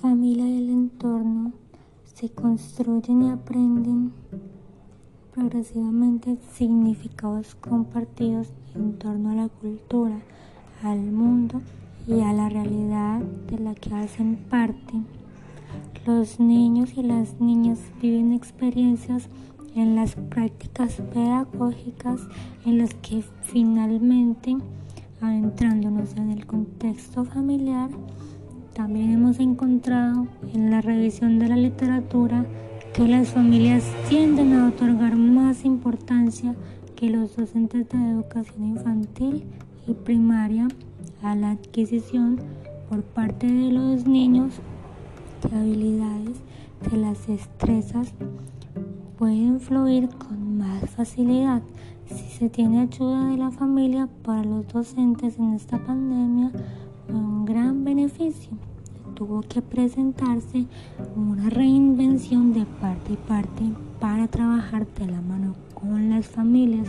familia y el entorno se construyen y aprenden progresivamente significados compartidos en torno a la cultura, al mundo y a la realidad de la que hacen parte. Los niños y las niñas viven experiencias en las prácticas pedagógicas en las que finalmente, adentrándonos en el contexto familiar, también hemos encontrado en la revisión de la literatura que las familias tienden a otorgar más importancia que los docentes de educación infantil y primaria a la adquisición por parte de los niños. De habilidades de las destrezas pueden fluir con más facilidad si se tiene ayuda de la familia para los docentes en esta pandemia un gran beneficio tuvo que presentarse una reinvención de parte y parte para trabajar de la mano con las familias.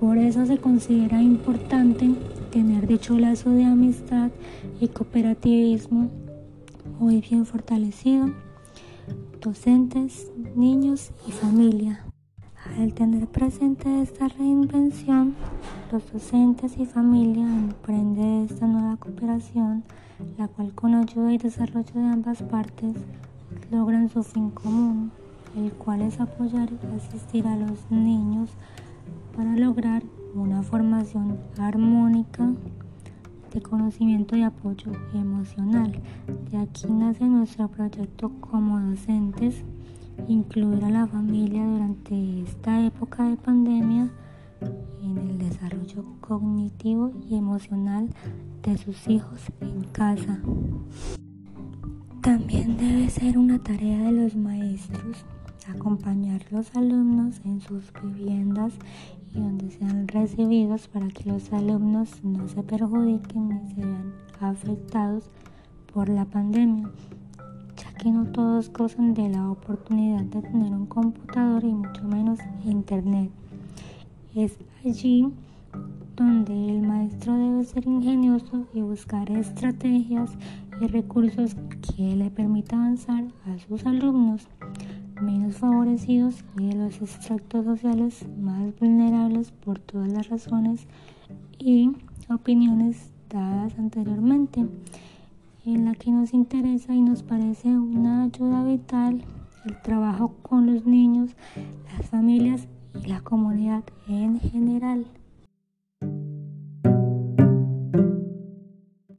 Por eso se considera importante tener dicho lazo de amistad y cooperativismo muy bien fortalecido, docentes, niños y familia. Al tener presente esta reinvención, los docentes y familia emprenden esta nueva cooperación la cual con ayuda y desarrollo de ambas partes logran su fin común, el cual es apoyar y asistir a los niños para lograr una formación armónica de conocimiento y apoyo emocional. De aquí nace nuestro proyecto como docentes, incluir a la familia durante esta época de pandemia en el desarrollo cognitivo y emocional de sus hijos en casa. También debe ser una tarea de los maestros acompañar los alumnos en sus viviendas y donde sean recibidos para que los alumnos no se perjudiquen ni se vean afectados por la pandemia, que no todos gozan de la oportunidad de tener un computador y mucho menos internet. Es allí donde el maestro debe ser ingenioso y buscar estrategias y recursos que le permitan avanzar a sus alumnos menos favorecidos y de los extractos sociales más vulnerables por todas las razones y opiniones dadas anteriormente, en la que nos interesa y nos parece una ayuda vital el trabajo con los niños, las familias y la comunidad en general.